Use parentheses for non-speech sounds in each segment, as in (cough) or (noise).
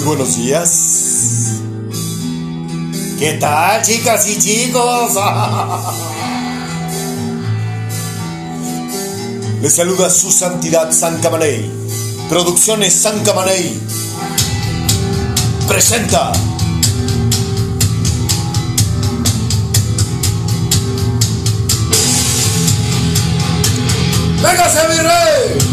Muy buenos días. ¿Qué tal, chicas y chicos? (laughs) Les saluda su santidad San Camaney. Producciones San Camaney. Presenta. ¡Véngase, mi rey!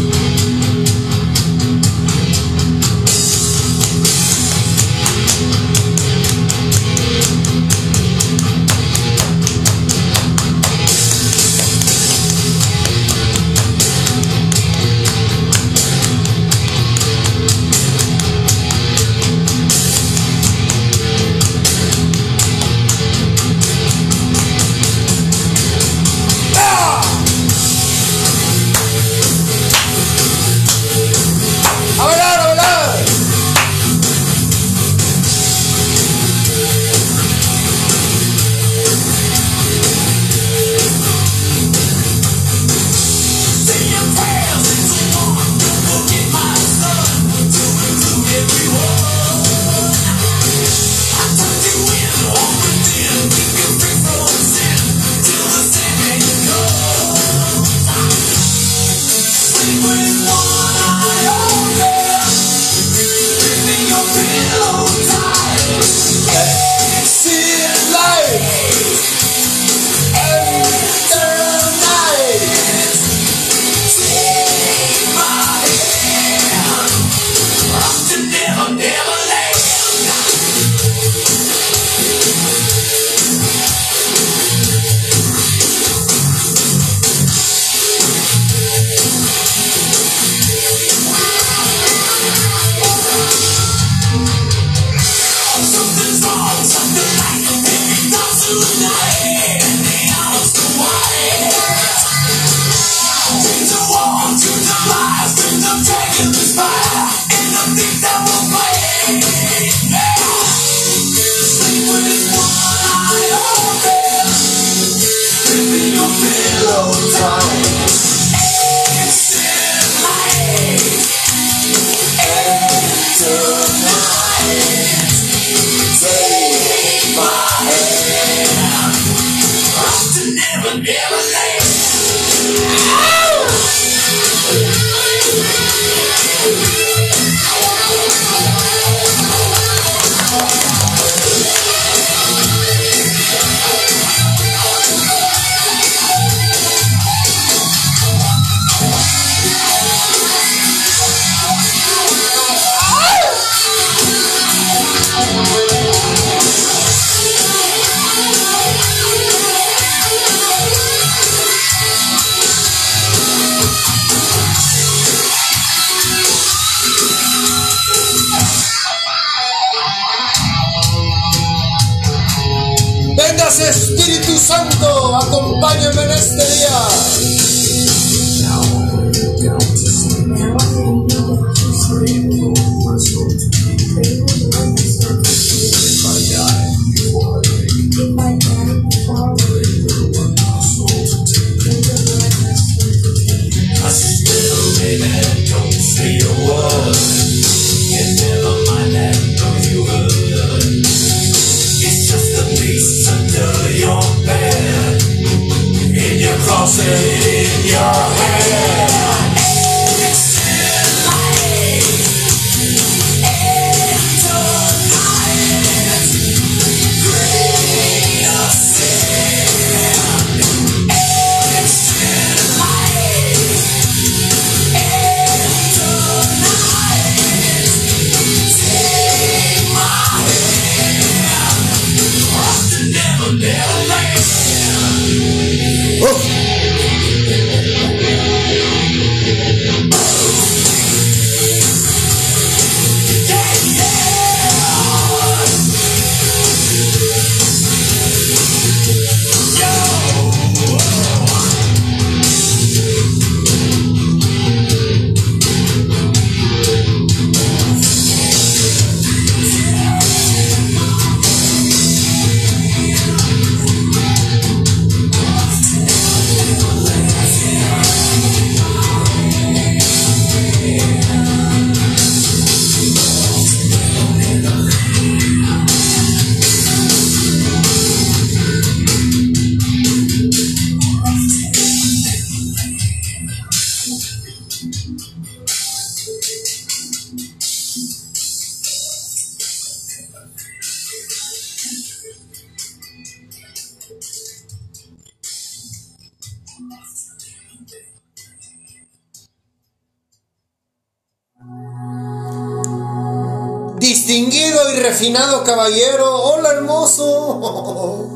Caballero, hola hermoso.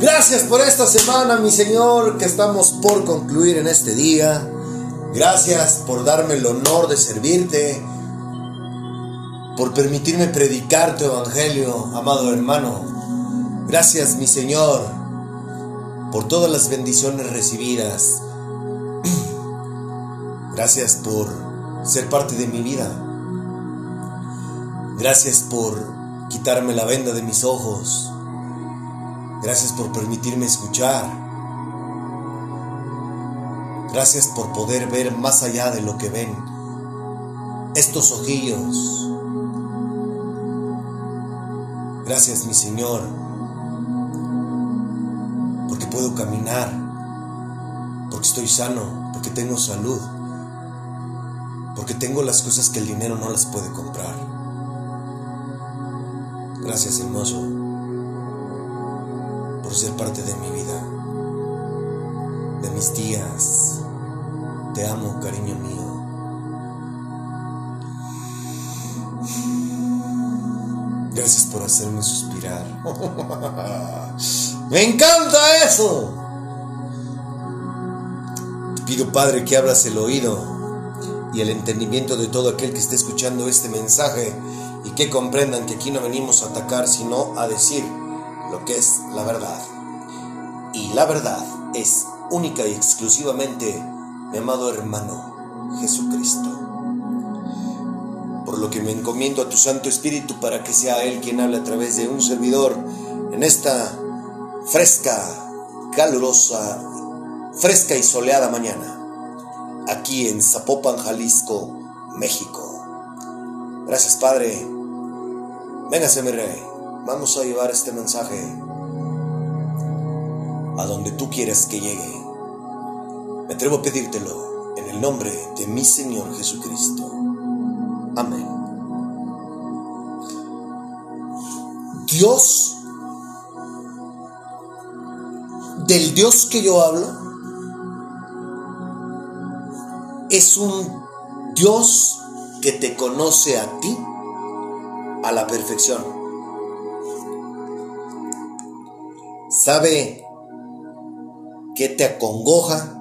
Gracias por esta semana, mi Señor, que estamos por concluir en este día. Gracias por darme el honor de servirte, por permitirme predicar tu evangelio, amado hermano. Gracias, mi Señor, por todas las bendiciones recibidas. (clears throat) Gracias por ser parte de mi vida. Gracias por quitarme la venda de mis ojos. Gracias por permitirme escuchar. Gracias por poder ver más allá de lo que ven estos ojillos. Gracias mi Señor, porque puedo caminar, porque estoy sano, porque tengo salud, porque tengo las cosas que el dinero no las puede comprar. Gracias hermoso por ser parte de mi vida, de mis días. Te amo, cariño mío. Gracias por hacerme suspirar. (laughs) Me encanta eso. Te pido, Padre, que abras el oído y el entendimiento de todo aquel que esté escuchando este mensaje y que comprendan que aquí no venimos a atacar, sino a decir lo que es la verdad. Y la verdad es única y exclusivamente mi amado hermano Jesucristo. Por lo que me encomiendo a tu Santo Espíritu para que sea Él quien hable a través de un servidor en esta fresca, calurosa, fresca y soleada mañana aquí en Zapopan, Jalisco, México. Gracias, Padre. Véngase, mi rey. Vamos a llevar este mensaje a donde tú quieras que llegue. Me atrevo a pedírtelo en el nombre de mi Señor Jesucristo. Amén. Dios, del Dios que yo hablo, es un Dios que te conoce a ti a la perfección. Sabe qué te acongoja.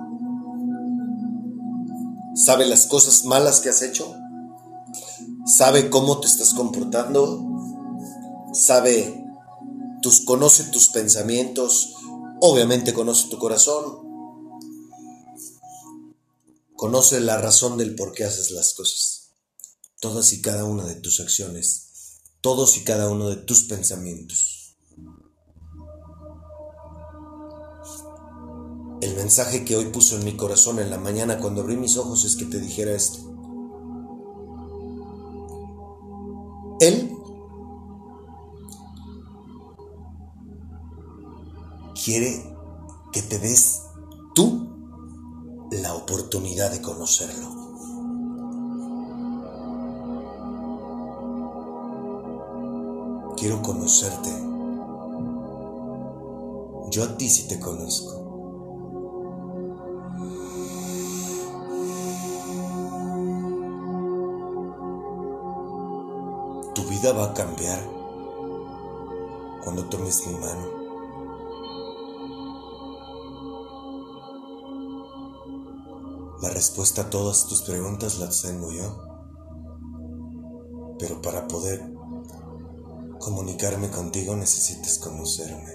Sabe las cosas malas que has hecho. Sabe cómo te estás comportando. Sabe tus conoce tus pensamientos. Obviamente conoce tu corazón Conoce la razón del por qué haces las cosas. Todas y cada una de tus acciones. Todos y cada uno de tus pensamientos. El mensaje que hoy puso en mi corazón en la mañana cuando abrí mis ojos es que te dijera esto. Él quiere que te des tú la oportunidad de conocerlo. Quiero conocerte. Yo a ti sí te conozco. Tu vida va a cambiar cuando tomes mi mano. La respuesta a todas tus preguntas la tengo yo. Pero para poder comunicarme contigo necesitas conocerme.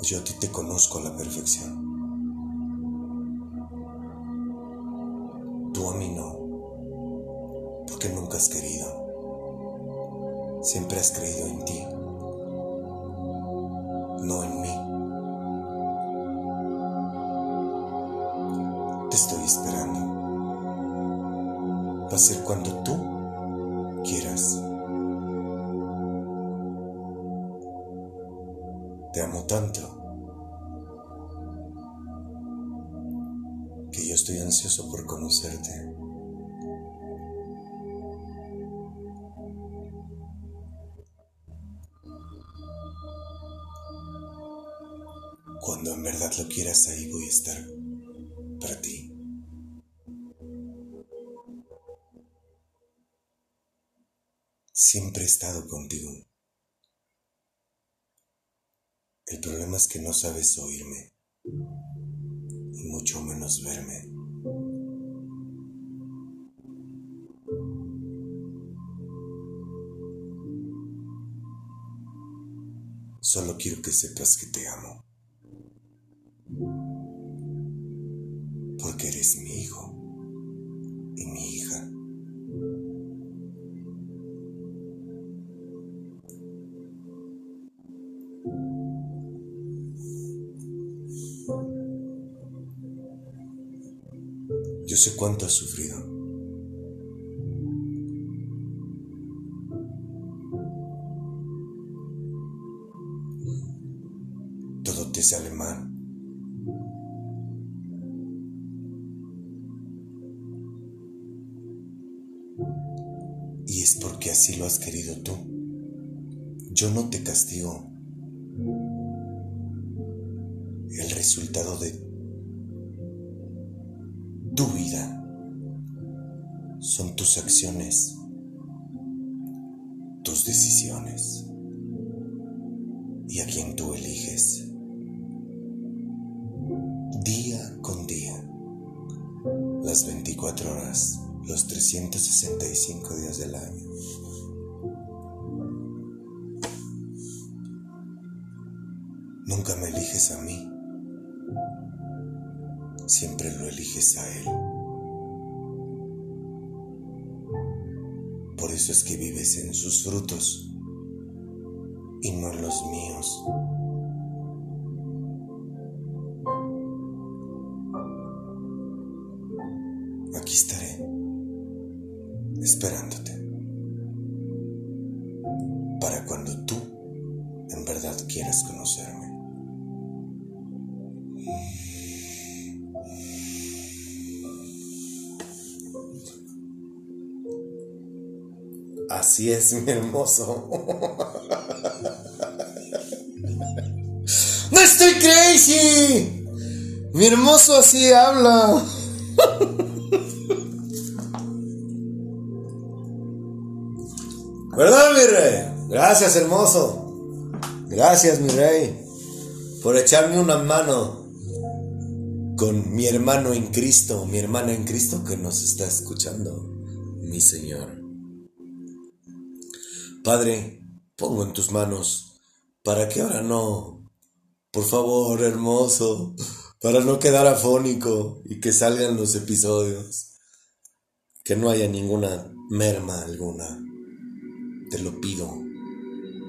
Yo a ti te conozco a la perfección. Contigo. El problema es que no sabes oírme, y mucho menos verme. Solo quiero que sepas que te amo. Yo sé cuánto has sufrido. alemán. Y es porque así lo has querido tú. Yo no te castigo. El resultado tus acciones, tus decisiones y a quien tú eliges. las 24 horas, los 365 días del año. Nunca me eliges a mí, siempre lo eliges a Él. Eso es que vives en sus frutos y no los míos. Es, mi hermoso. ¡No estoy crazy! Mi hermoso así habla. ¿Verdad, mi rey? Gracias, hermoso. Gracias, mi rey, por echarme una mano con mi hermano en Cristo, mi hermana en Cristo que nos está escuchando, mi Señor. Padre, pongo en tus manos para que ahora no, por favor, hermoso, para no quedar afónico y que salgan los episodios, que no haya ninguna merma alguna te lo pido,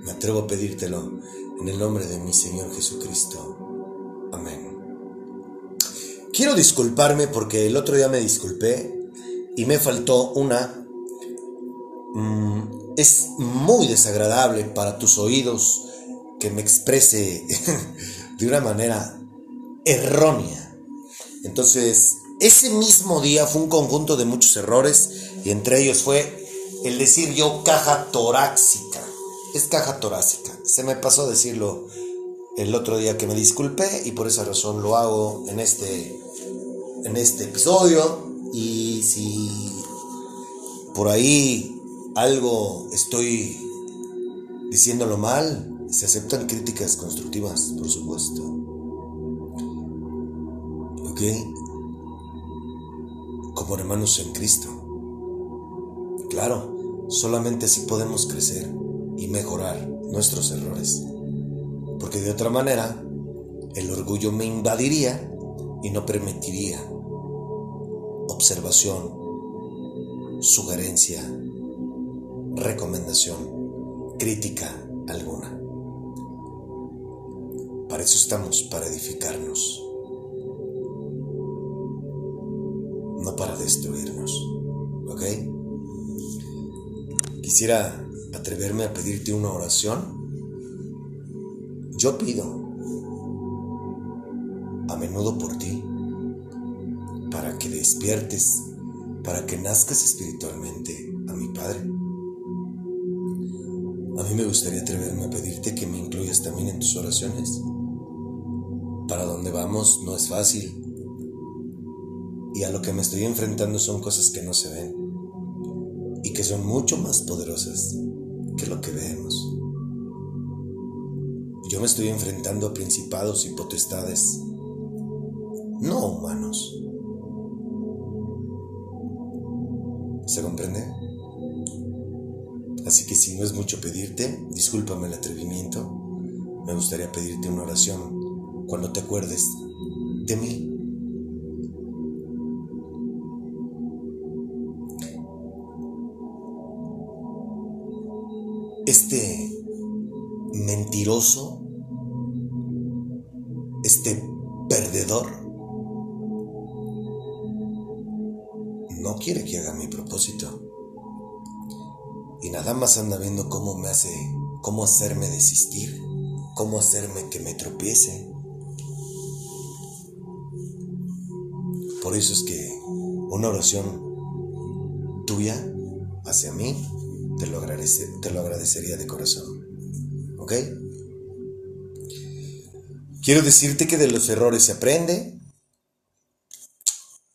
me atrevo a pedírtelo en el nombre de mi Señor Jesucristo. Amén. Quiero disculparme porque el otro día me disculpé y me faltó una... Mm, es muy desagradable para tus oídos que me exprese (laughs) de una manera errónea. Entonces, ese mismo día fue un conjunto de muchos errores y entre ellos fue el decir yo caja torácica. Es caja torácica. Se me pasó decirlo el otro día que me disculpé y por esa razón lo hago en este, en este episodio. Y si por ahí algo estoy diciéndolo mal, se aceptan críticas constructivas, por supuesto. ¿Ok? Como hermanos en Cristo. Claro, Solamente así podemos crecer y mejorar nuestros errores. Porque de otra manera, el orgullo me invadiría y no permitiría observación, sugerencia, recomendación, crítica alguna. Para eso estamos, para edificarnos, no para destruirnos. ¿Ok? Quisiera atreverme a pedirte una oración. Yo pido a menudo por ti, para que despiertes, para que nazcas espiritualmente a mi Padre. Me gustaría atreverme a pedirte que me incluyas también en tus oraciones. Para donde vamos no es fácil. Y a lo que me estoy enfrentando son cosas que no se ven y que son mucho más poderosas que lo que vemos. Yo me estoy enfrentando a principados y potestades no humanos. Si no es mucho pedirte, discúlpame el atrevimiento, me gustaría pedirte una oración cuando te acuerdes de mí. Este mentiroso, nada más anda viendo cómo me hace, cómo hacerme desistir, cómo hacerme que me tropiece. Por eso es que una oración tuya hacia mí te lo, te lo agradecería de corazón. ¿Ok? Quiero decirte que de los errores se aprende.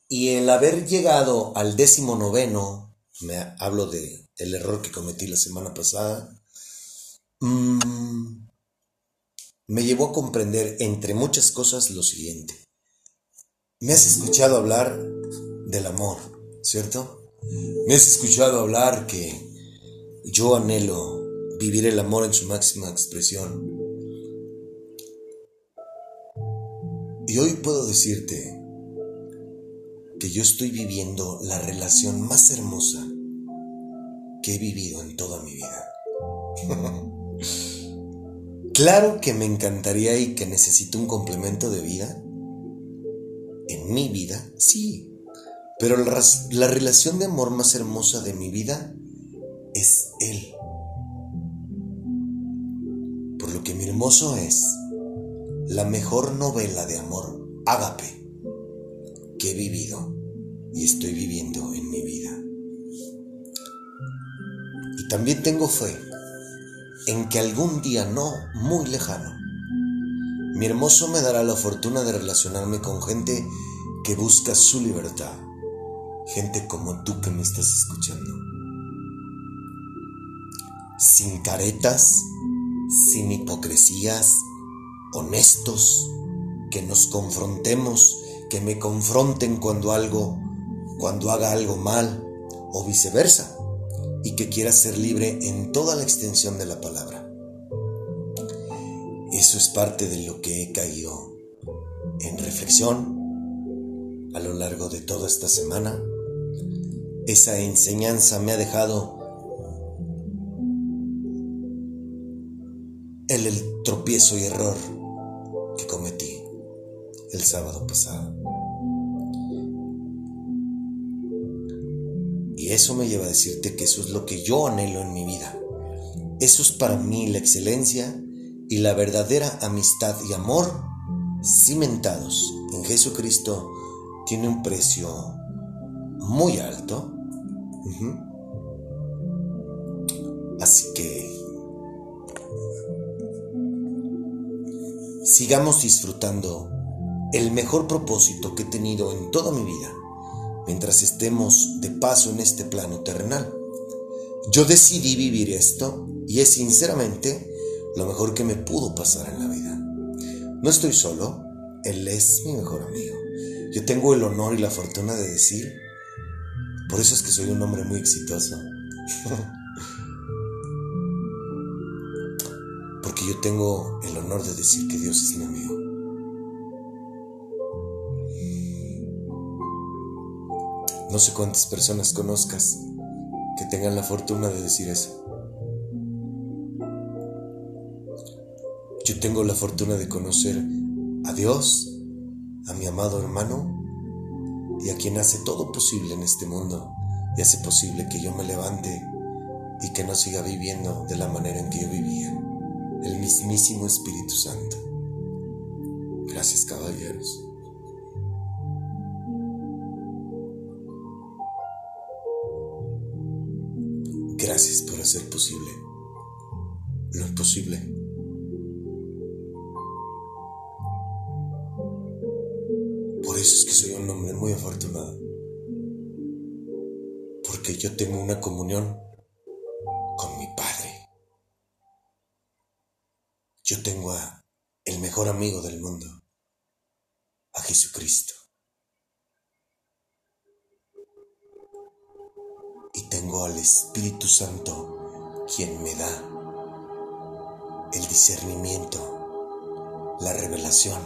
Y el haber llegado al décimo noveno, me hablo de el error que cometí la semana pasada, mm, me llevó a comprender, entre muchas cosas, lo siguiente. Me has escuchado hablar del amor, ¿cierto? Me has escuchado hablar que yo anhelo vivir el amor en su máxima expresión. Y hoy puedo decirte que yo estoy viviendo la relación más hermosa que he vivido en toda mi vida. (laughs) claro que me encantaría y que necesito un complemento de vida. En mi vida, sí. Pero la, la relación de amor más hermosa de mi vida es Él. Por lo que mi hermoso es la mejor novela de amor, ágape, que he vivido y estoy viviendo en mi vida. También tengo fe en que algún día no muy lejano, mi hermoso me dará la fortuna de relacionarme con gente que busca su libertad, gente como tú que me estás escuchando. Sin caretas, sin hipocresías, honestos, que nos confrontemos, que me confronten cuando algo, cuando haga algo mal, o viceversa, y que quiera ser libre en toda la extensión de la palabra. Eso es parte de lo que he caído en reflexión a lo largo de toda esta semana. Esa enseñanza me ha dejado el, tropiezo y error que cometí el sábado pasado. Y eso me lleva a decirte que eso es lo que yo anhelo en mi vida. Eso es para mí la excelencia y la verdadera amistad y amor cimentados en Jesucristo tiene un precio muy alto. Así que sigamos disfrutando el mejor propósito que he tenido en toda mi vida mientras estemos de paso en este plano terrenal. Yo decidí vivir esto y es sinceramente lo mejor que me pudo pasar en la vida. No estoy solo, Él es mi mejor amigo. Yo tengo el honor y la fortuna de decir, por eso es que soy un hombre muy exitoso. (laughs) yo tengo el honor de decir que Dios es mi amigo. No sé cuántas personas conozcas que tengan la fortuna de decir eso. Yo tengo la fortuna de conocer a Dios, a mi amado hermano y a quien hace todo posible en este mundo y hace posible que yo me levante y que no siga viviendo de la manera en que yo vivía el mismísimo Espíritu Santo. Gracias caballeros. ser posible. No es posible. Por eso es que soy un hombre muy afortunado. Porque yo tengo una comunión con mi padre. Yo tengo a el mejor amigo del mundo, a Jesucristo. y tengo al Espíritu Santo quien me da el discernimiento, la revelación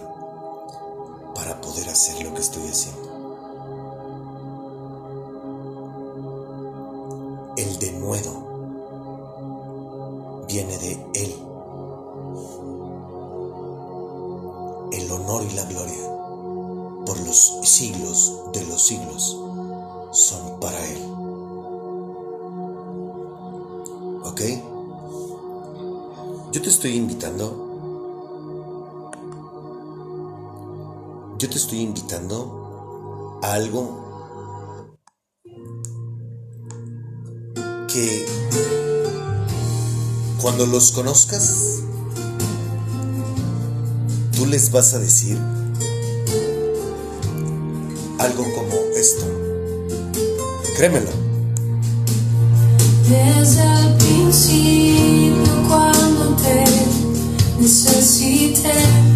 para poder hacer lo que estoy haciendo. El denuedo viene de Él. El honor y la gloria por los siglos de los siglos son para Él. Yo te estoy invitando. Yo te estoy invitando a algo que cuando los conozcas, tú les vas a decir algo como esto. Créemelo. desde el principio cuando te necesité.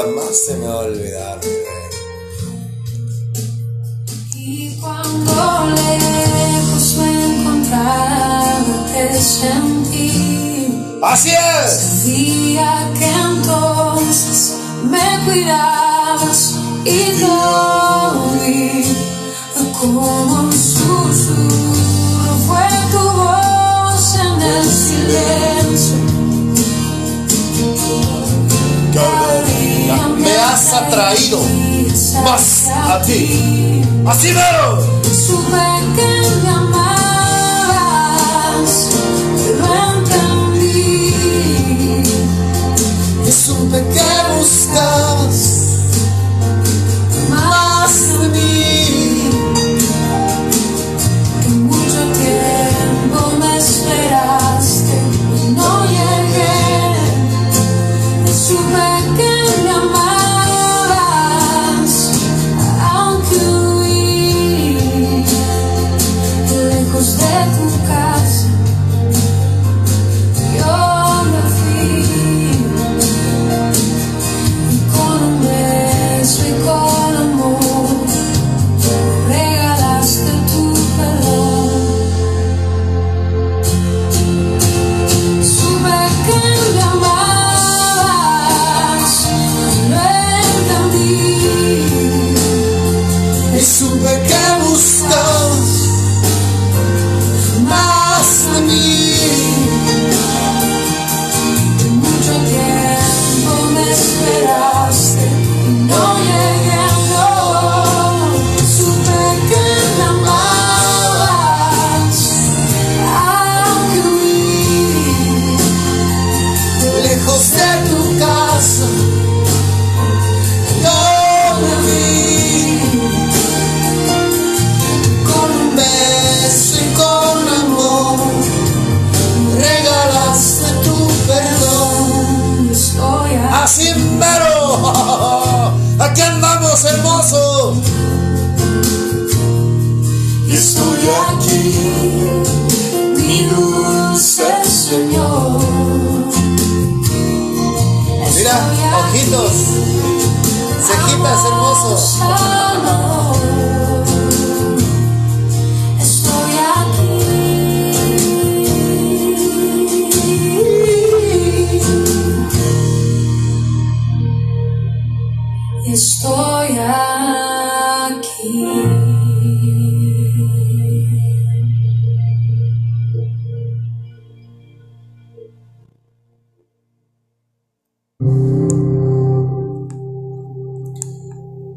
más se me va a olvidar. Assim, Vacilou! Sua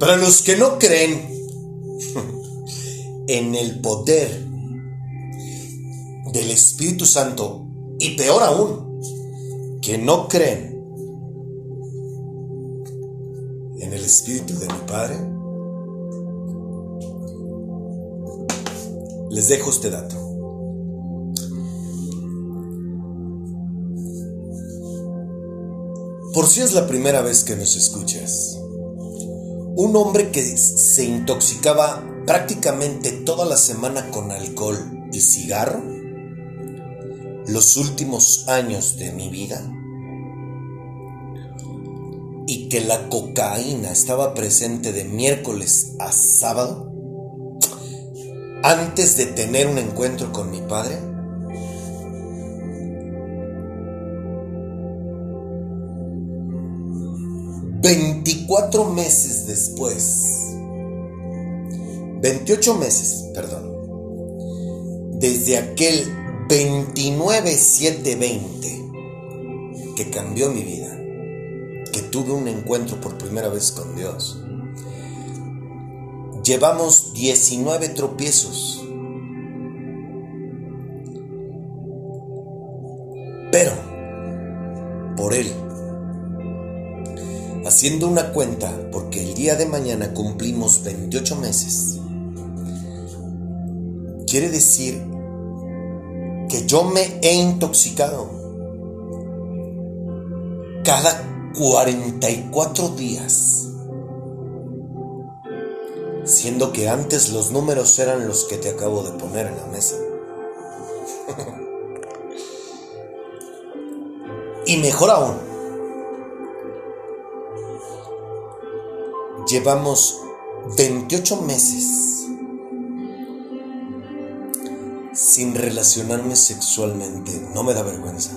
Para los que no creen en el poder del Espíritu Santo, y peor aún, que no creen en el Espíritu de mi Padre, les dejo este dato. Por si es la primera vez que nos escuchas, un hombre que se intoxicaba prácticamente toda la semana con alcohol y cigarro, los últimos años de mi vida, y que la cocaína estaba presente de miércoles a sábado, antes de tener un encuentro con mi padre, Veinticuatro meses después, 28 meses, perdón, desde aquel 29-7-20 que cambió mi vida, que tuve un encuentro por primera vez con Dios, llevamos 19 tropiezos. Pero, por Él, haciendo una cuenta, porque el día de mañana cumplimos 28 meses, quiere decir que yo me he intoxicado cada 44 días, siendo que antes los números eran los que te acabo de poner en la mesa. (laughs) y mejor aún, llevamos 28 meses sin relacionarme sexualmente. No me da vergüenza.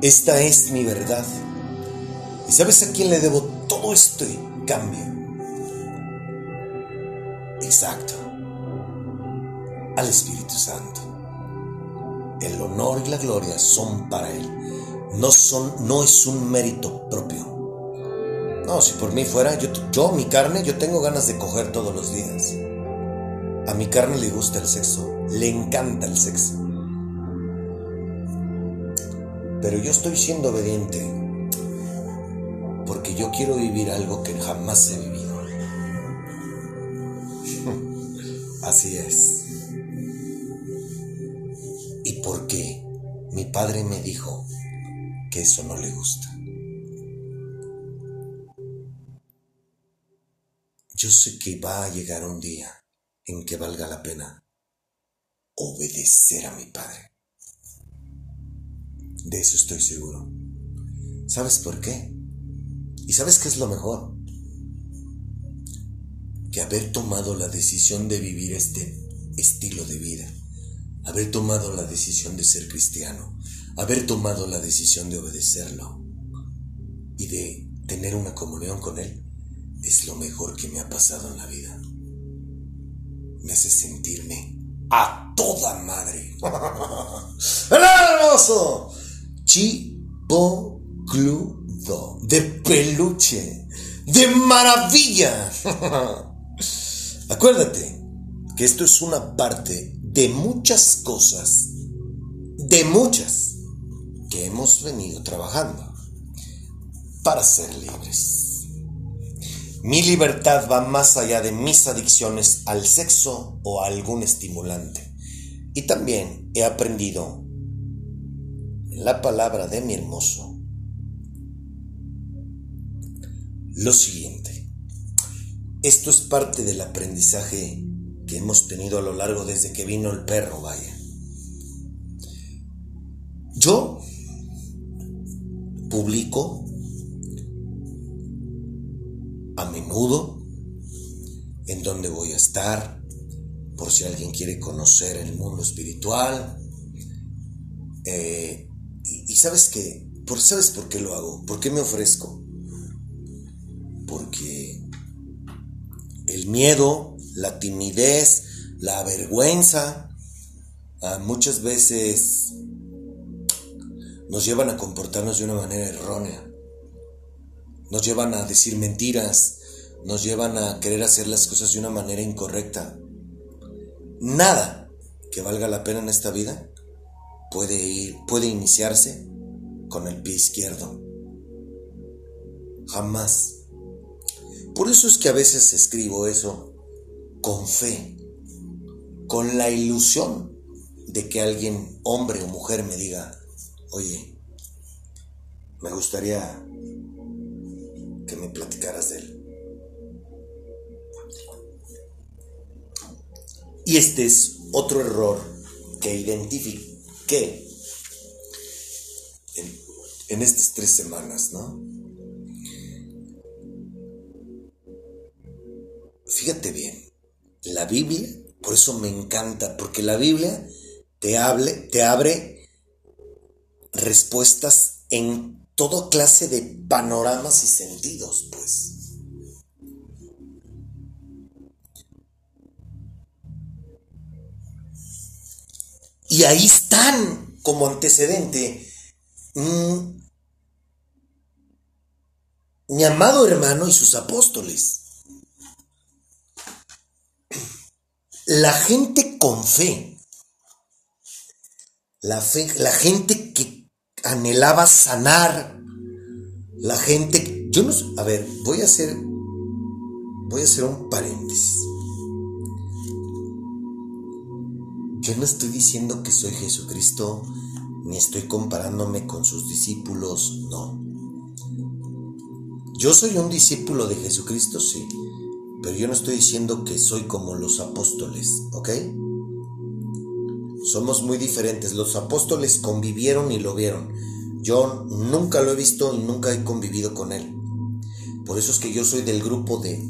Esta es mi verdad. ¿Y sabes a quién le debo todo este cambio? Exacto. Al Espíritu Santo. El honor y la gloria son para Él. No, son, no es un mérito propio. No, si por mí fuera, yo, yo, mi carne, yo tengo ganas de coger todos los días. A mi carne le gusta el sexo, le encanta el sexo. Pero yo estoy siendo obediente porque yo quiero vivir algo que jamás he vivido. (laughs) Así es. Y porque mi padre me dijo que eso no le gusta. Yo sé que va a llegar un día en que valga la pena obedecer a mi padre. De eso estoy seguro. ¿Sabes por qué? ¿Y sabes qué es lo mejor? Que haber tomado la decisión de vivir este estilo de vida, haber tomado la decisión de ser cristiano, haber tomado la decisión de obedecerlo y de tener una comunión con Él, es lo mejor que me ha pasado en la vida. Me hace sentirme a toda madre. (laughs) ¡Hola, hermoso! Chipocludo, de peluche, de maravilla. (laughs) Acuérdate que esto es una parte de muchas cosas, de muchas, que hemos venido trabajando para ser libres. Mi libertad va más allá de mis adicciones al sexo o a algún estimulante. Y también he aprendido la palabra de mi hermoso lo siguiente. Esto es parte del aprendizaje que hemos tenido a lo largo desde que vino el perro, vaya. Yo publico a menudo en dónde voy a estar, por si alguien quiere conocer el mundo espiritual. Eh, y, sabes que, por, ¿sabes por qué lo hago? ¿Por qué me ofrezco? Porque el miedo, la timidez, la vergüenza, ah, muchas veces nos llevan a comportarnos de una manera errónea. Nos llevan a decir mentiras, nos llevan a querer hacer las cosas de una manera incorrecta. Nada que valga la pena en esta vida puede ir, puede iniciarse con el pie izquierdo. Jamás. Por eso es que a veces escribo eso con fe, con la ilusión de que alguien, hombre o mujer, me diga, oye, me gustaría me platicaras de él. Y este es otro error que identifiqué en, en estas tres semanas, ¿no? Fíjate bien, la Biblia, por eso me encanta, porque la Biblia te, hable, te abre respuestas en toda clase de panoramas y sentidos, pues. Y ahí están como antecedente mm, mi amado hermano y sus apóstoles. La gente con fe, la, fe, la gente que anhelaba sanar, la gente, yo no, a ver, voy a hacer, voy a hacer un paréntesis. Yo no estoy diciendo que soy Jesucristo, ni estoy comparándome con sus discípulos, no. Yo soy un discípulo de Jesucristo, sí, pero yo no estoy diciendo que soy como los apóstoles, ¿ok? Somos muy diferentes. Los apóstoles convivieron y lo vieron. Yo nunca lo he visto y nunca he convivido con él. Por eso es que yo soy del grupo de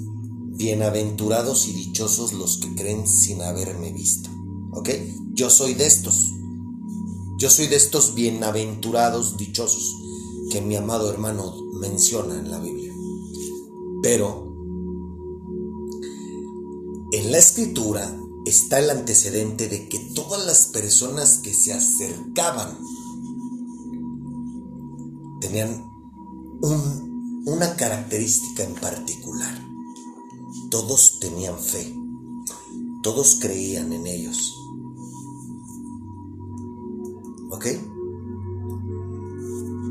bienaventurados y dichosos los que creen sin haberme visto. ¿Ok? Yo soy de estos. Yo soy de estos bienaventurados, dichosos, que mi amado hermano menciona en la Biblia. Pero en la escritura está el antecedente de que todas las personas que se acercaban tenían una característica en particular. Todos tenían fe, todos creían en ellos. ¿Ok?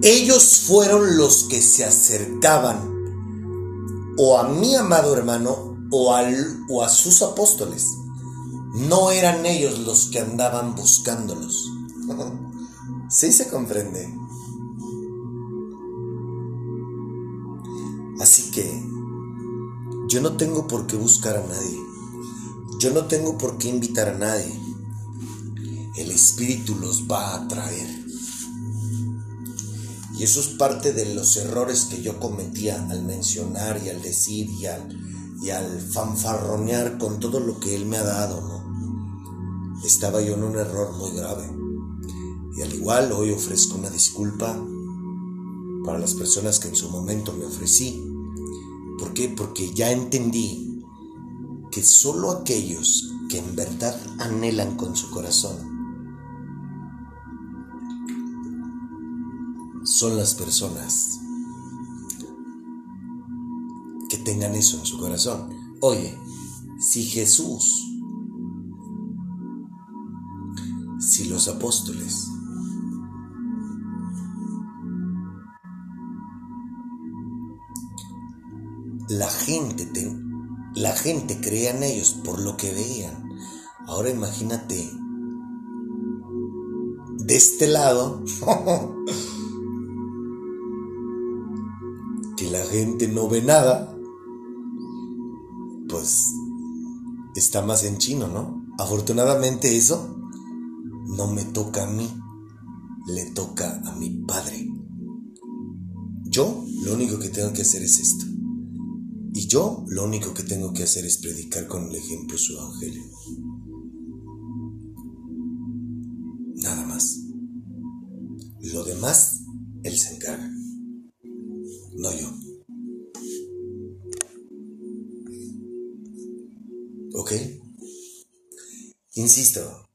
Ellos fueron los que se acercaban o a mi amado hermano o, o a sus apóstoles. No eran ellos los que andaban buscándolos. (laughs) ¿Sí se comprende? Así que yo no tengo por qué buscar a nadie. Yo no tengo por qué invitar a nadie. El Espíritu los va a traer. Y eso es parte de los errores que yo cometía al mencionar y al decir y al, y al fanfarronear con todo lo que Él me ha dado. Estaba yo en un error muy grave. Y al igual hoy ofrezco una disculpa para las personas que en su momento me ofrecí. ¿Por qué? Porque ya entendí que solo aquellos que en verdad anhelan con su corazón son las personas que tengan eso en su corazón. Oye, si Jesús, si los apóstoles, la gente, la gente creía en ellos por lo que veían. Ahora imagínate, de este lado, (laughs) que la gente no ve nada, pues está más en chino, ¿no? Afortunadamente eso no me toca a mí, le toca a mi padre. Yo lo único que tengo que hacer es esto. Y yo lo único que tengo que hacer es predicar con el ejemplo su evangelio. Nada más. Lo demás, Él se encarga. Insisto.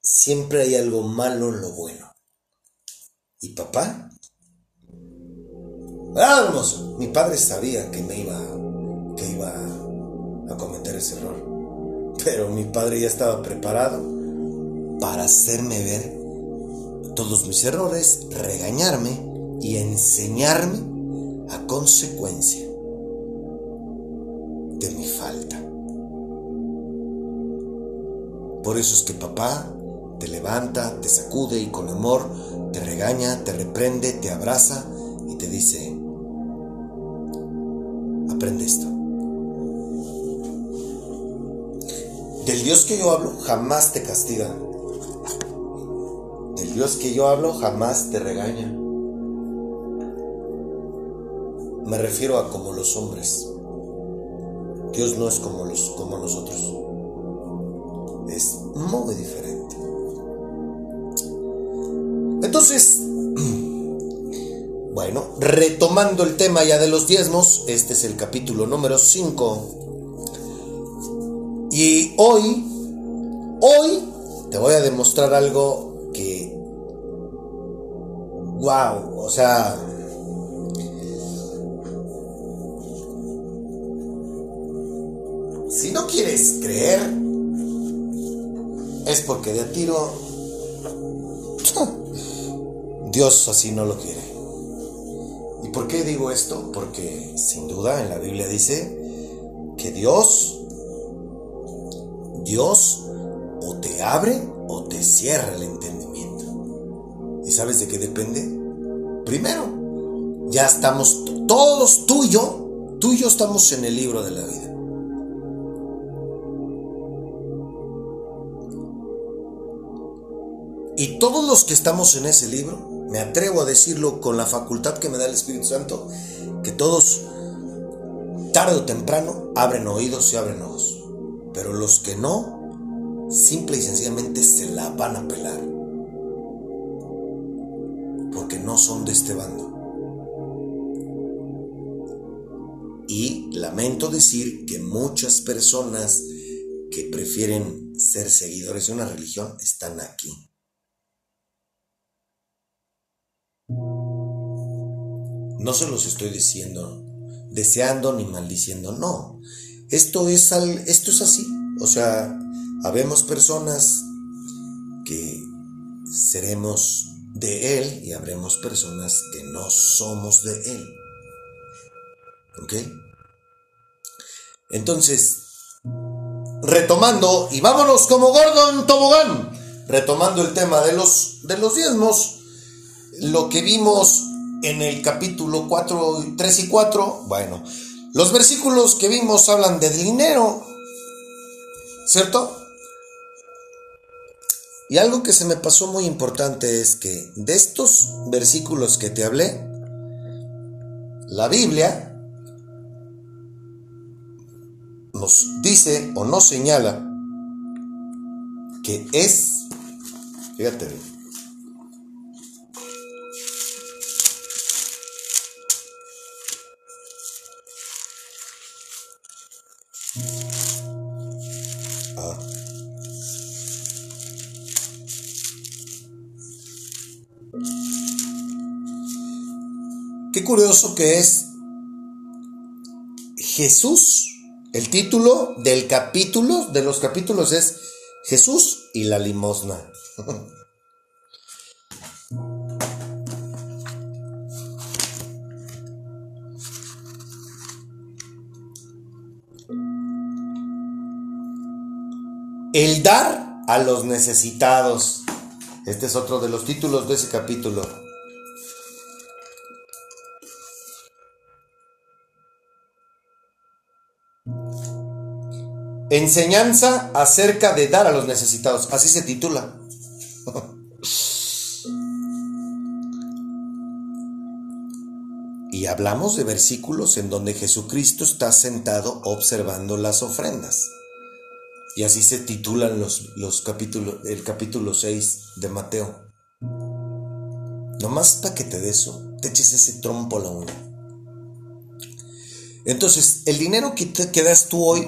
Siempre hay algo malo en lo bueno. ¿Y papá? Ah, hermoso. Mi padre sabía que me iba, que iba a cometer ese error. Pero mi padre ya estaba preparado para hacerme ver todos mis errores, regañarme y enseñarme a consecuencia de mi falta. Por eso es que papá te levanta, te sacude y con amor te regaña, te reprende, te abraza y te dice, aprende esto. Del Dios que yo hablo jamás te castiga. Del Dios que yo hablo jamás te regaña. Me refiero a como los hombres. Dios no es como, los, como nosotros. Es muy diferente. Entonces, (clears throat) bueno, retomando el tema ya de los diezmos, este es el capítulo número 5. Y hoy, hoy te voy a demostrar algo que, wow, o sea, es porque de tiro (laughs) Dios así no lo quiere. ¿Y por qué digo esto? Porque sin duda en la Biblia dice que Dios, Dios o te abre o te cierra el entendimiento. ¿Y sabes de qué depende? Primero, ya estamos todos tú y tú y yo estamos en el libro de la vida. Y todos los que estamos en ese libro, me atrevo a decirlo con la facultad que me da el Espíritu Santo, que todos, tarde o temprano, abren oídos y abren ojos. Pero los que no, simple y sencillamente se la van a pelar. Porque no son de este bando. Y lamento decir que muchas personas que prefieren ser seguidores de una religión están aquí. No se los estoy diciendo, deseando ni maldiciendo, no. Esto es, al, esto es así. O sea, habemos personas que seremos de Él y habremos personas que no somos de Él. ¿Ok? Entonces, retomando, y vámonos como Gordon Tobogán, retomando el tema de los, de los diezmos, lo que vimos en el capítulo 4, 3 y 4, bueno, los versículos que vimos hablan de dinero, ¿cierto? Y algo que se me pasó muy importante es que de estos versículos que te hablé, la Biblia nos dice o nos señala que es, fíjate, Ah. Curioso que es Jesús. El título del capítulo, de los capítulos es Jesús y la limosna. (laughs) El dar a los necesitados. Este es otro de los títulos de ese capítulo. Enseñanza acerca de dar a los necesitados. Así se titula. (laughs) Y hablamos de versículos en donde Jesucristo está sentado observando las ofrendas. Y así se titulan los, los capítulos, el capítulo 6 de Mateo. Nomás para que te des eso, te eches ese trompo a la uña. Entonces, el dinero que, te, que das tú hoy,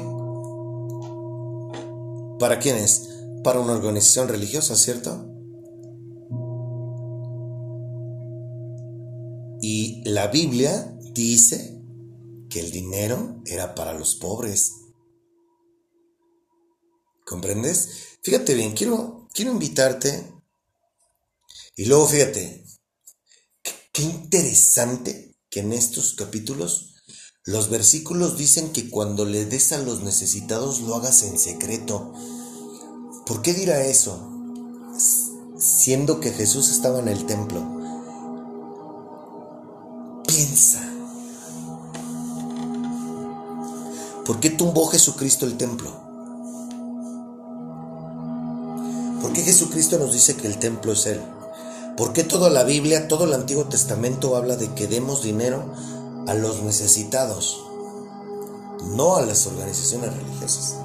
¿para quién es? Para una organización religiosa, ¿cierto? Y la Biblia dice que el dinero era para los pobres. ¿Comprendes? Fíjate bien, quiero, quiero invitarte. Y luego fíjate, qué, interesante que en estos capítulos los versículos dicen que cuando le des a los necesitados lo hagas en secreto. ¿Por qué dirá eso? Siendo que Jesús estaba en el templo. Piensa. ¿Por qué tumbó Jesucristo el templo? ¿Por qué Jesucristo nos dice que el templo es Él? ¿Por qué toda la Biblia, todo el Antiguo Testamento habla de que demos dinero a los necesitados, no a las organizaciones religiosas?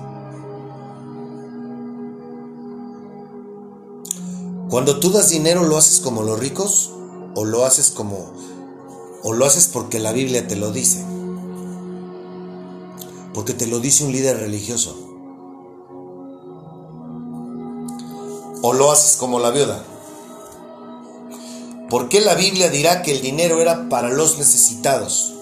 Cuando tú das dinero, ¿lo haces como los ricos o lo haces como o lo haces porque la Biblia te lo dice? Porque te lo dice un líder religioso. ¿O lo haces como la viuda? ¿Por qué la Biblia dirá que el dinero era para los necesitados?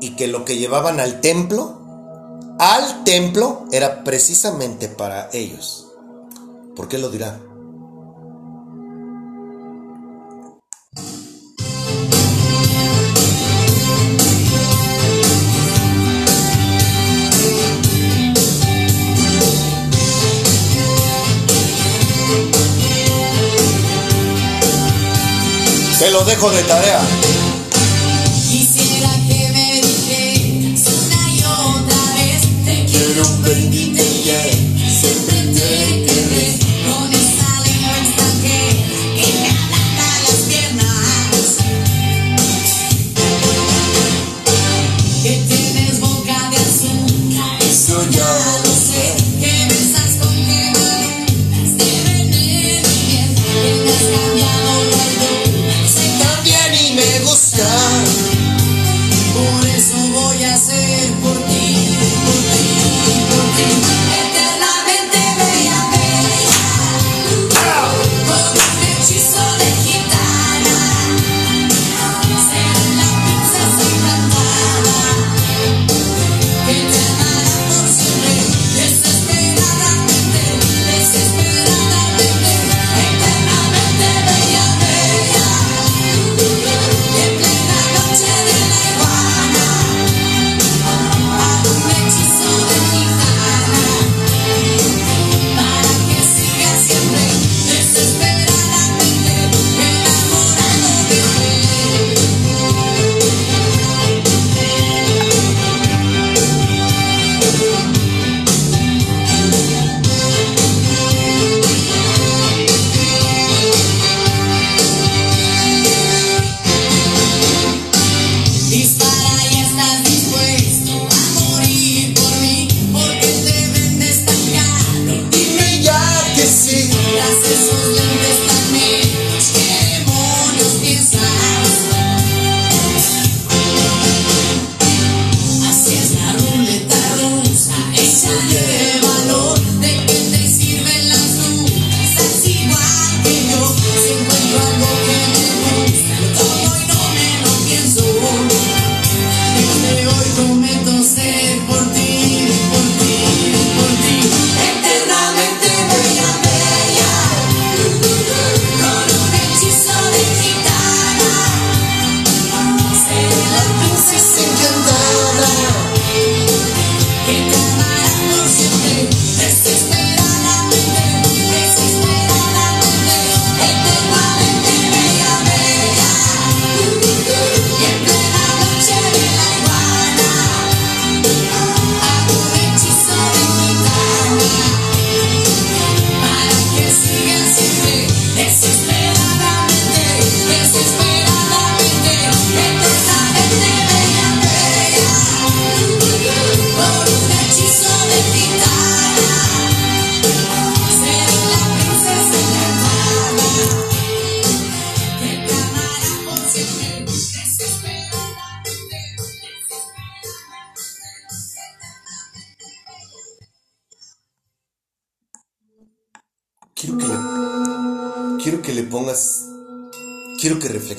Y que lo que llevaban al templo, al templo, era precisamente para ellos. ¿Por qué lo dirá? Te lo dejo de tarea. Quiero baby, te quiero Siempre te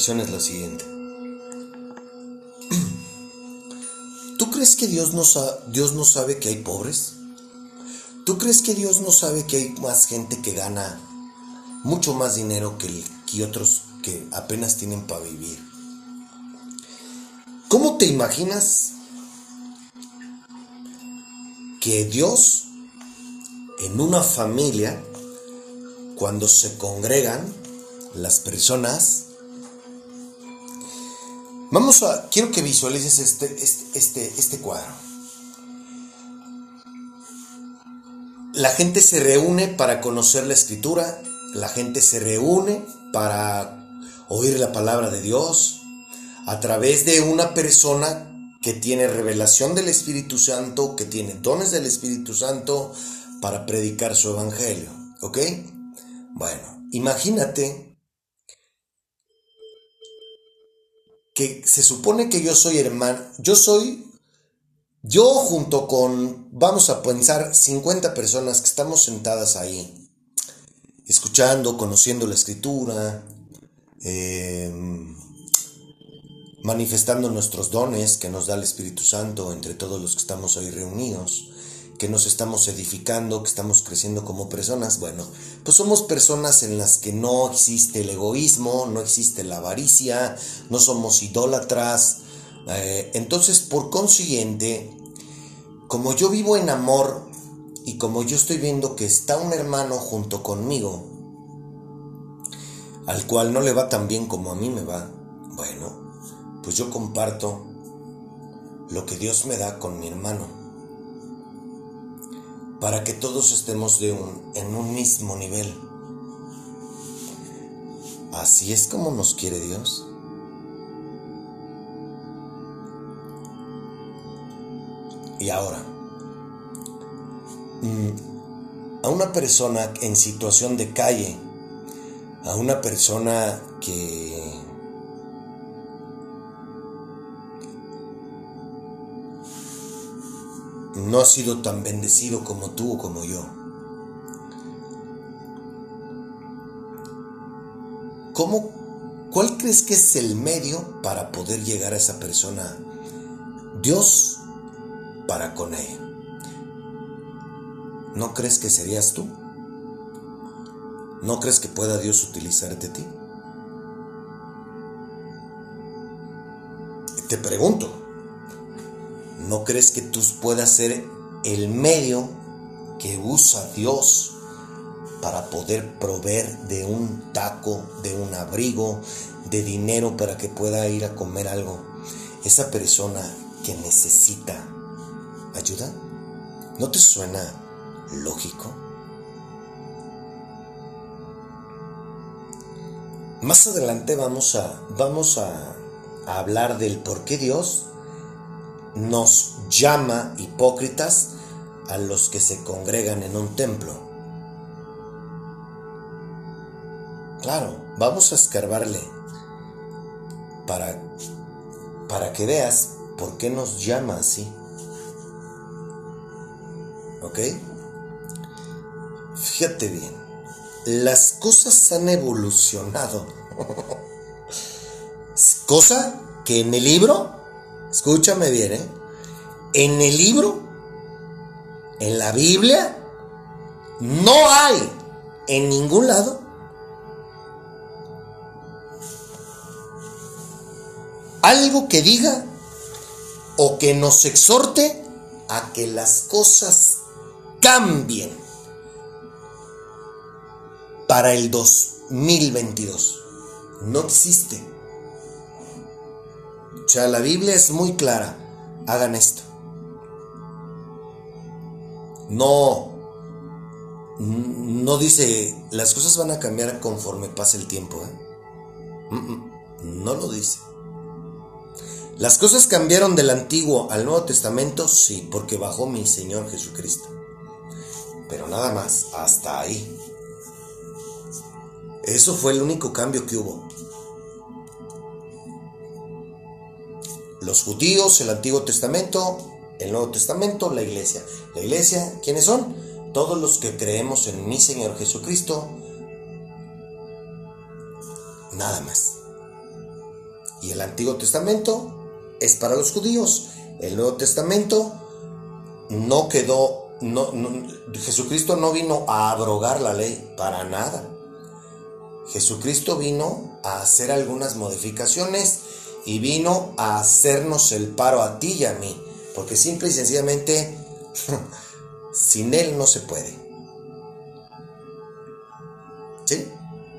reflexiones lo siguiente. ¿Tú crees que Dios no, Dios no sabe que hay pobres? ¿Tú crees que Dios no sabe que hay más gente que gana mucho más dinero que, que otros que apenas tienen para vivir? ¿Cómo te imaginas que Dios en una familia, cuando se congregan las personas, vamos a, quiero que visualices este, este, este, este cuadro. La gente se reúne para conocer la escritura, la gente se reúne para oír la palabra de Dios a través de una persona que tiene revelación del Espíritu Santo, que tiene dones del Espíritu Santo para predicar su evangelio, ¿ok? Bueno, imagínate que se supone que yo soy hermano, yo soy yo junto con, vamos a pensar, 50 personas que estamos sentadas ahí, escuchando, conociendo la escritura, eh, manifestando nuestros dones que nos da el Espíritu Santo entre todos los que estamos hoy reunidos, que nos estamos edificando, que estamos creciendo como personas. Bueno, pues somos personas en las que no existe el egoísmo, no existe la avaricia, no somos idólatras. Eh, entonces, por consiguiente, como yo vivo en amor y como yo estoy viendo que está un hermano junto conmigo, al cual no le va tan bien como a mí me va, bueno, pues yo comparto lo que Dios me da con mi hermano, para que todos estemos en un mismo nivel. Así es como nos quiere Dios. Y ahora, mm, a una persona en situación de calle, a una persona que no ha sido tan bendecido como tú o como yo. ¿Cómo, ¿Cuál crees que es el medio para poder llegar a esa persona? Dios para con ella. ¿No crees que serías tú? ¿No crees que pueda Dios utilizarte a ti? Te pregunto, ¿no crees que tú puedas ser el medio que usa Dios para poder proveer de un taco, de un abrigo, de dinero para que pueda ir a comer algo? Esa persona que necesita ayuda. ¿No te suena lógico? Más adelante vamos a, vamos a, a hablar del por qué Dios nos llama hipócritas a los que se congregan en un templo. Claro, vamos a escarbarle para, para que veas por qué nos llama así. ¿Ok? Fíjate bien, las cosas han evolucionado. (laughs) Cosa que en el libro, escúchame bien, ¿eh? En el libro, en la Biblia, no hay en ningún lado algo que diga o que nos exhorte a que las cosas cambien para el 2022. No existe. O sea, la Biblia es muy clara. Hagan esto. No, no dice, las cosas van a cambiar conforme pase el tiempo. ¿eh? No lo dice. ¿Las cosas cambiaron del Antiguo al Nuevo Testamento? Sí, porque bajó mi Señor Jesucristo. Pero nada más, hasta ahí. Eso fue el único cambio que hubo. Los judíos, el Antiguo Testamento, el Nuevo Testamento, la iglesia. La iglesia, ¿quiénes son? todos los que creemos en mi Señor Jesucristo, nada más. Y el Antiguo Testamento es para los judíos. El Nuevo Testamento no quedó, no, Jesucristo no vino a abrogar la ley para nada. Jesucristo vino a hacer algunas modificaciones y vino a hacernos el paro a ti y a mí. Porque simple y sencillamente, (laughs) sin Él no se puede. ¿Sí?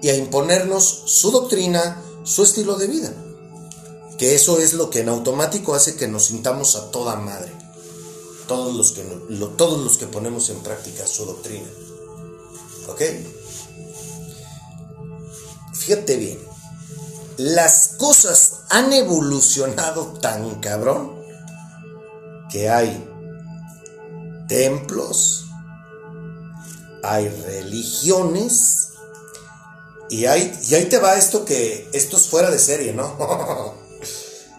Y a imponernos su doctrina, su estilo de vida. Que eso es lo que en automático hace que nos sintamos a toda madre. Todos los que, todos los que ponemos en práctica su doctrina. ¿Ok? Fíjate bien. Las cosas han evolucionado tan cabrón que hay templos, hay religiones y hay y ahí te va esto que esto es fuera de serie, ¿no? (laughs)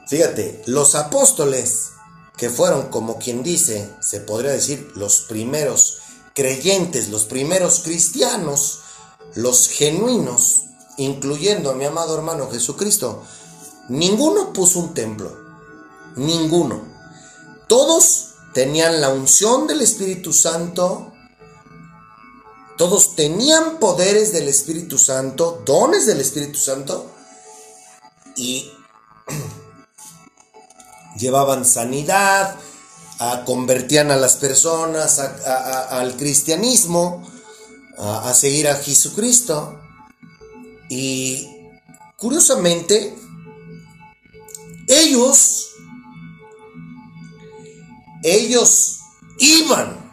Fíjate, los apóstoles que fueron como quien dice, se podría decir los primeros creyentes, los primeros cristianos, los genuinos, incluyendo a mi amado hermano Jesucristo, ninguno puso un templo, ninguno. Todos tenían la unción del Espíritu Santo, todos tenían poderes del Espíritu Santo, dones del Espíritu Santo, y (clears throat) llevaban sanidad, a- convertían a las personas al cristianismo, a seguir a Jesucristo. Y curiosamente, ellos, ellos iban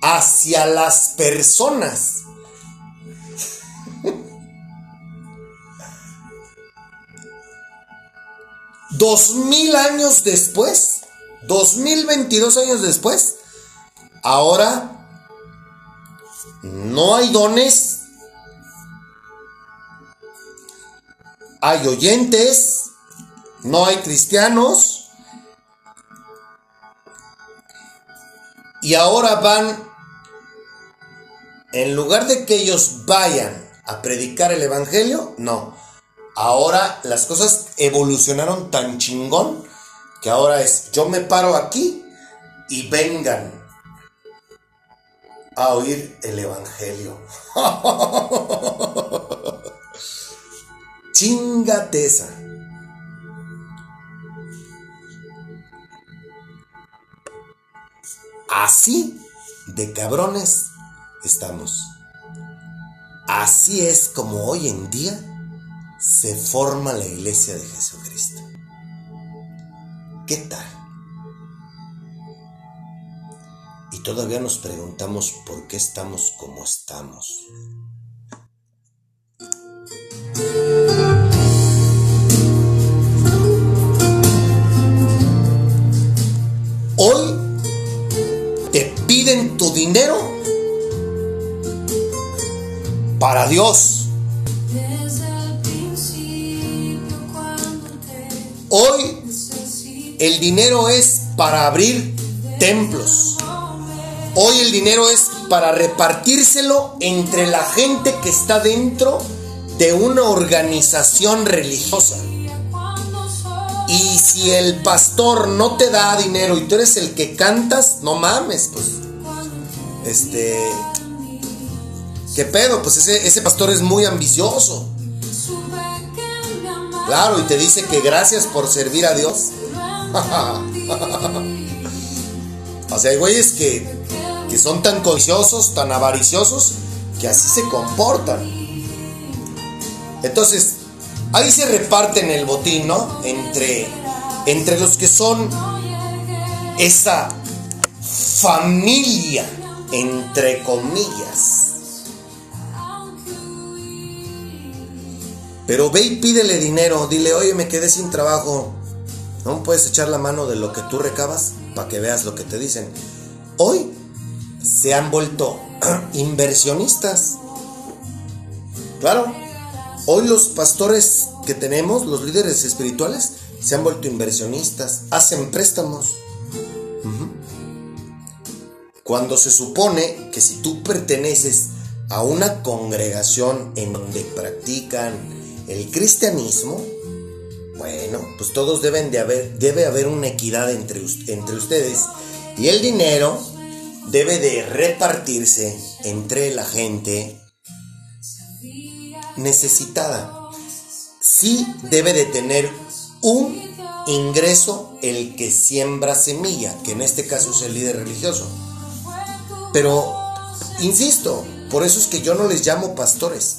hacia las personas. Dos mil años después, dos mil veintidós años después, ahora no hay dones, hay oyentes, no hay cristianos, y ahora van, en lugar de que ellos vayan a predicar el Evangelio, no. Ahora las cosas evolucionaron tan chingón que ahora es, yo me paro aquí y vengan a oír el Evangelio. (laughs) Chingate esa. Así de cabrones estamos. Así es como hoy en día se forma la iglesia de Jesucristo. ¿Qué tal? Y todavía nos preguntamos por qué estamos como estamos. Hoy te piden tu dinero para Dios. Hoy el dinero es para abrir templos. Hoy el dinero es para repartírselo entre la gente que está dentro de una organización religiosa. Y si el pastor no te da dinero y tú eres el que cantas, no mames, pues. Este. ¿Qué pedo? Pues ese, ese pastor es muy ambicioso. Claro, y te dice que gracias por servir a Dios. (laughs) O sea, hay güeyes que, que son tan codiciosos, tan avariciosos, que así se comportan. Entonces, ahí se reparten el botín, ¿no? Entre, entre los que son esa familia, entre comillas. Pero ve y pídele dinero, dile, oye, me quedé sin trabajo. ¿No puedes echar la mano de lo que tú recabas para que veas lo que te dicen? Hoy se han vuelto (clears throat) inversionistas. Claro, hoy los pastores que tenemos, los líderes espirituales, se han vuelto inversionistas, hacen préstamos. Cuando se supone que si tú perteneces a una congregación en donde practican el cristianismo, bueno, pues todos deben de haber, debe haber una equidad entre, entre ustedes y el dinero debe de repartirse entre la gente necesitada. Sí debe de tener un ingreso el que siembra semilla, que en este caso es el líder religioso. Pero, insisto, por eso es que yo no les llamo pastores.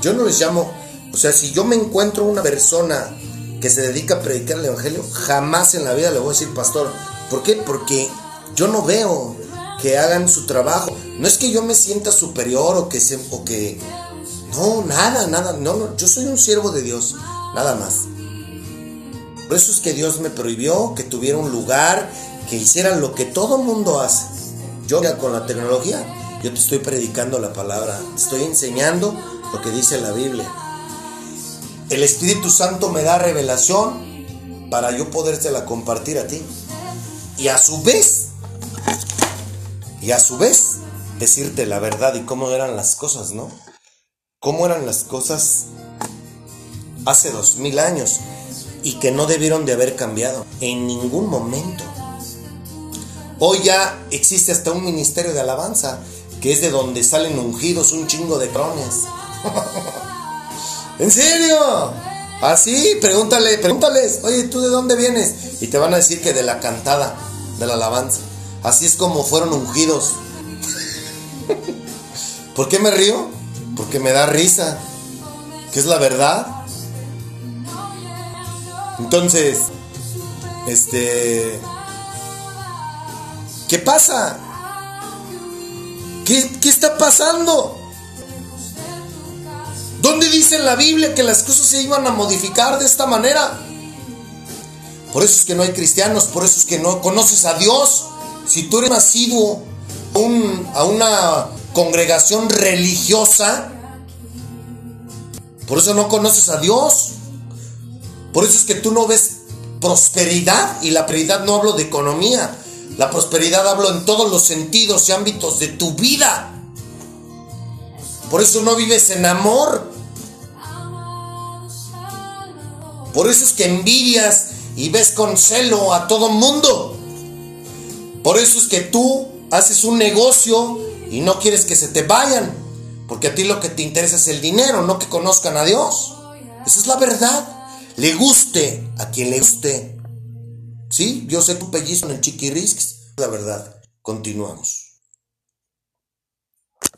Yo no les llamo, o sea, si yo me encuentro una persona que se dedica a predicar el Evangelio, jamás en la vida le voy a decir pastor. ¿Por qué? Porque yo no veo que hagan su trabajo. No es que yo me sienta superior o que, se, o que no, nada, nada, no, no, yo soy un siervo de Dios, nada más. Por eso es que Dios me prohibió que tuviera un lugar, que hiciera lo que todo mundo hace. Yo con la tecnología, yo te estoy predicando la palabra, te estoy enseñando lo que dice la Biblia. El Espíritu Santo me da revelación para yo podérsela compartir a ti. Y a su vez, y a su vez, decirte la verdad y cómo eran las cosas, ¿no? cómo eran las cosas hace dos mil años y que no debieron de haber cambiado en ningún momento. Hoy ya existe hasta un ministerio de alabanza, que es de donde salen ungidos un chingo de crones. (laughs) ¿En serio? Así, pregúntale, pregúntales, oye, ¿tú de dónde vienes? Y te van a decir que de la cantada, de la alabanza. Así es como fueron ungidos. ¿Por qué me río? porque me da risa, que es la verdad. Entonces, este, ¿qué pasa? ¿Qué, qué está pasando? ¿Dónde dice la Biblia que las cosas se iban a modificar de esta manera? Por eso es que no hay cristianos, por eso es que no conoces a Dios. Si tú eres nacido a una congregación religiosa, por eso no conoces a Dios. Por eso es que tú no ves prosperidad y la prosperidad no hablo de economía. La prosperidad hablo en todos los sentidos y ámbitos de tu vida. Por eso no vives en amor. Por eso es que envidias y ves con celo a todo mundo. Por eso es que tú haces un negocio y no quieres que se te vayan. Porque a ti lo que te interesa es el dinero, no que conozcan a Dios. Esa es la verdad. Le guste a quien le guste. Sí, yo sé tu pellizco en el chiquirisks. La verdad. Continuamos.